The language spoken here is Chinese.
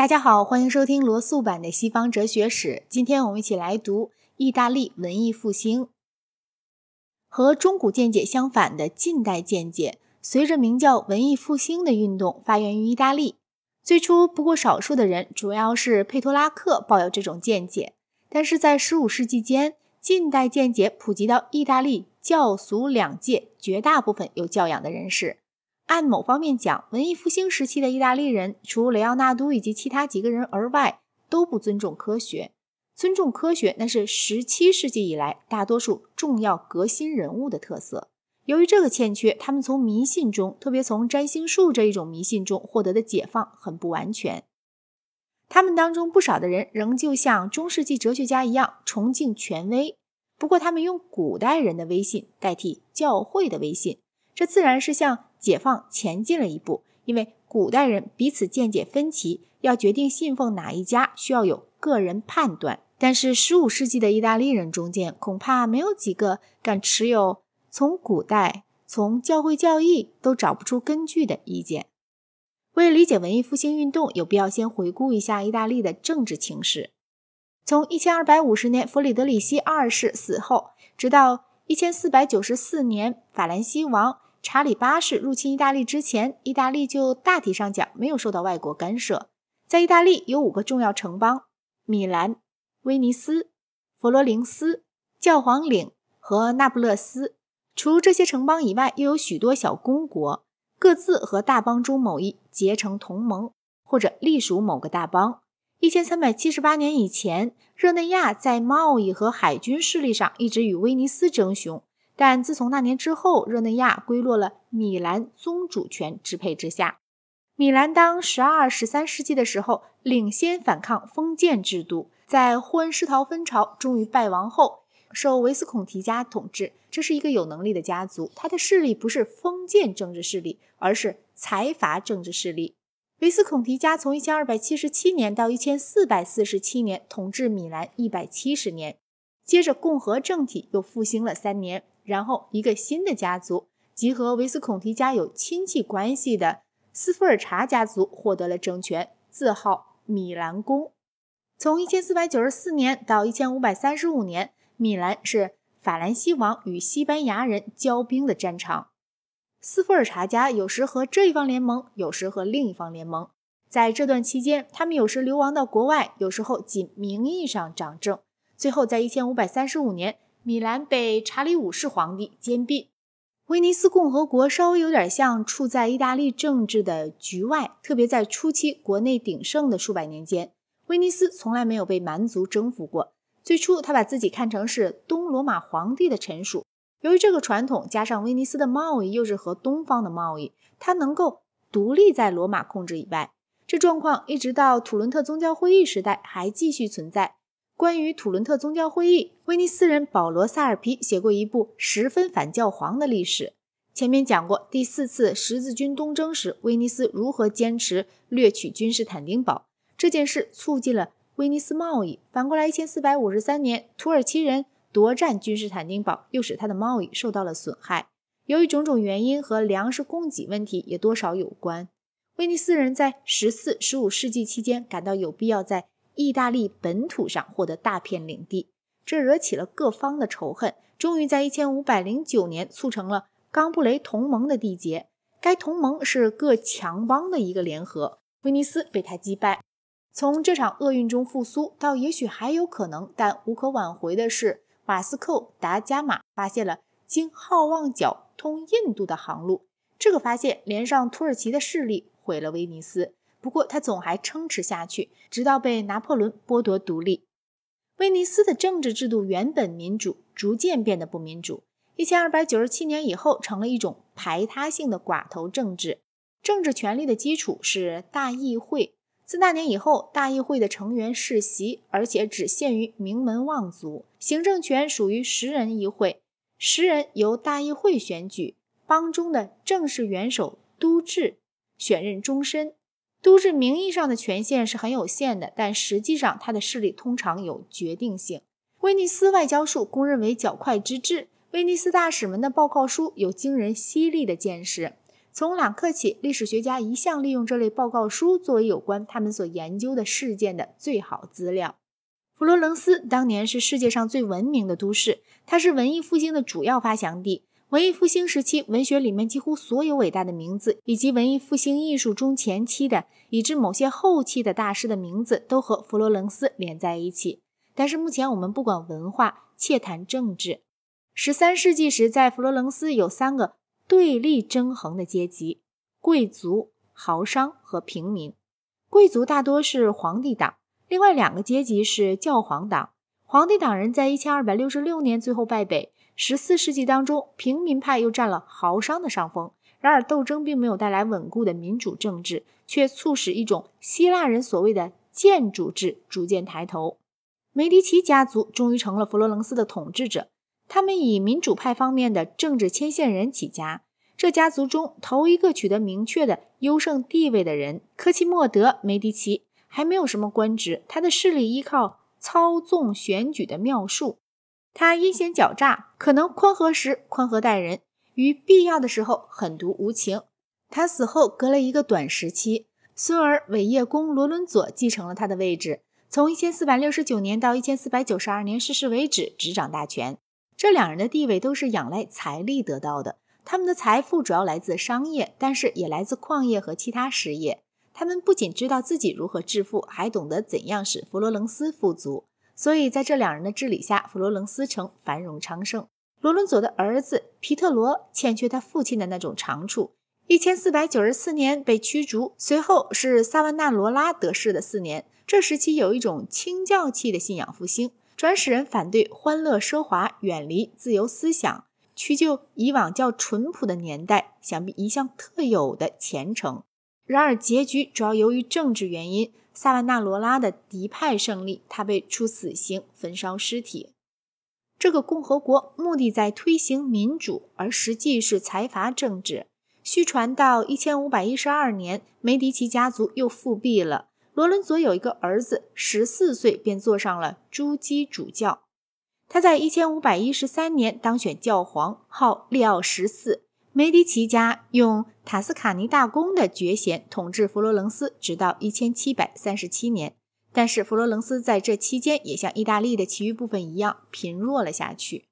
大家好，欢迎收听罗素版的西方哲学史。今天我们一起来读意大利文艺复兴。和中古见解相反的近代见解，随着名叫文艺复兴的运动发源于意大利。最初不过少数的人，主要是佩托拉克抱有这种见解。但是在15世纪间，近代见解普及到意大利教俗两界绝大部分有教养的人士。按某方面讲，文艺复兴时期的意大利人，除雷奥纳多以及其他几个人而外，都不尊重科学。尊重科学，那是十七世纪以来大多数重要革新人物的特色。由于这个欠缺，他们从迷信中，特别从占星术这一种迷信中获得的解放很不完全。他们当中不少的人仍旧像中世纪哲学家一样崇敬权威，不过他们用古代人的威信代替教会的威信。这自然是向解放前进了一步，因为古代人彼此见解分歧，要决定信奉哪一家，需要有个人判断。但是十五世纪的意大利人中间，恐怕没有几个敢持有从古代、从教会教义都找不出根据的意见。为理解文艺复兴运动，有必要先回顾一下意大利的政治情势。从一千二百五十年弗里德里希二世死后，直到一千四百九十四年法兰西王。查理八世入侵意大利之前，意大利就大体上讲没有受到外国干涉。在意大利有五个重要城邦：米兰、威尼斯、佛罗伦斯、教皇岭和那不勒斯。除这些城邦以外，又有许多小公国，各自和大邦中某一结成同盟，或者隶属某个大邦。一千三百七十八年以前，热内亚在贸易和海军势力上一直与威尼斯争雄。但自从那年之后，热内亚归落了米兰宗主权支配之下。米兰当十二、十三世纪的时候，领先反抗封建制度，在霍恩施陶芬朝终于败亡后，受维斯孔提家统治。这是一个有能力的家族，他的势力不是封建政治势力，而是财阀政治势力。维斯孔提家从一千二百七十七年到一千四百四十七年统治米兰一百七十年，接着共和政体又复兴了三年。然后，一个新的家族，即和维斯孔提家有亲戚关系的斯福尔查家族获得了政权，字号米兰宫。从1494年到1535年，米兰是法兰西王与西班牙人交兵的战场。斯福尔查家有时和这一方联盟，有时和另一方联盟。在这段期间，他们有时流亡到国外，有时候仅名义上掌政。最后，在1535年。米兰被查理五世皇帝兼并，威尼斯共和国稍微有点像处在意大利政治的局外，特别在初期国内鼎盛的数百年间，威尼斯从来没有被蛮族征服过。最初，他把自己看成是东罗马皇帝的臣属。由于这个传统，加上威尼斯的贸易又是和东方的贸易，它能够独立在罗马控制以外。这状况一直到土伦特宗教会议时代还继续存在。关于土伦特宗教会议，威尼斯人保罗·萨尔皮写过一部十分反教皇的历史。前面讲过，第四次十字军东征时，威尼斯如何坚持掠取君士坦丁堡这件事，促进了威尼斯贸易。反过来，一千四百五十三年，土耳其人夺占君士坦丁堡，又使他的贸易受到了损害。由于种种原因和粮食供给问题也多少有关，威尼斯人在十四、十五世纪期间感到有必要在。意大利本土上获得大片领地，这惹起了各方的仇恨。终于在一千五百零九年促成了冈布雷同盟的缔结。该同盟是各强邦的一个联合，威尼斯被他击败。从这场厄运中复苏，到也许还有可能，但无可挽回的是，瓦斯寇达伽马发现了经好望角通印度的航路。这个发现连上土耳其的势力，毁了威尼斯。不过，他总还撑持下去，直到被拿破仑剥夺独立。威尼斯的政治制度原本民主，逐渐变得不民主。一千二百九十七年以后，成了一种排他性的寡头政治。政治权力的基础是大议会。自那年以后，大议会的成员世袭，而且只限于名门望族。行政权属于十人议会，十人由大议会选举。邦中的正式元首都治选任终身。都市名义上的权限是很有限的，但实际上他的势力通常有决定性。威尼斯外交术公认为较快之至，威尼斯大使们的报告书有惊人犀利的见识。从朗克起，历史学家一向利用这类报告书作为有关他们所研究的事件的最好资料。佛罗伦斯当年是世界上最文明的都市，它是文艺复兴的主要发祥地。文艺复兴时期，文学里面几乎所有伟大的名字，以及文艺复兴艺术中前期的，以至某些后期的大师的名字，都和佛罗伦斯连在一起。但是目前我们不管文化，切谈政治。十三世纪时，在佛罗伦斯有三个。对立争衡的阶级：贵族、豪商和平民。贵族大多是皇帝党，另外两个阶级是教皇党。皇帝党人在一千二百六十六年最后败北。十四世纪当中，平民派又占了豪商的上风。然而，斗争并没有带来稳固的民主政治，却促使一种希腊人所谓的建主制逐渐抬头。梅迪奇家族终于成了佛罗伦斯的统治者。他们以民主派方面的政治牵线人起家。这家族中头一个取得明确的优胜地位的人，科奇莫德·梅迪奇，还没有什么官职。他的势力依靠操纵选举的妙术。他阴险狡诈，可能宽和时宽和待人，于必要的时候狠毒无情。他死后隔了一个短时期，孙儿伟业公罗伦佐继承了他的位置，从1469年到1492年逝世为止，执掌大权。这两人的地位都是仰赖财力得到的，他们的财富主要来自商业，但是也来自矿业和其他实业。他们不仅知道自己如何致富，还懂得怎样使佛罗伦斯富足。所以在这两人的治理下，佛罗伦斯城繁荣昌盛。罗伦佐的儿子皮特罗欠缺他父亲的那种长处，一千四百九十四年被驱逐，随后是萨万纳罗拉得势的四年。这时期有一种清教气的信仰复兴。转使人反对欢乐奢华，远离自由思想，屈就以往较淳朴的年代，想必一向特有的虔诚。然而结局主要由于政治原因，萨万纳罗拉的敌派胜利，他被处死刑，焚烧尸体。这个共和国目的在推行民主，而实际是财阀政治。虚传到一千五百一十二年，梅迪奇家族又复辟了。罗伦佐有一个儿子，十四岁便坐上了朱基主教。他在一千五百一十三年当选教皇，号利奥十四。梅迪奇家用塔斯卡尼大公的爵衔统治佛罗伦斯，直到一千七百三十七年。但是佛罗伦斯在这期间也像意大利的其余部分一样贫弱了下去。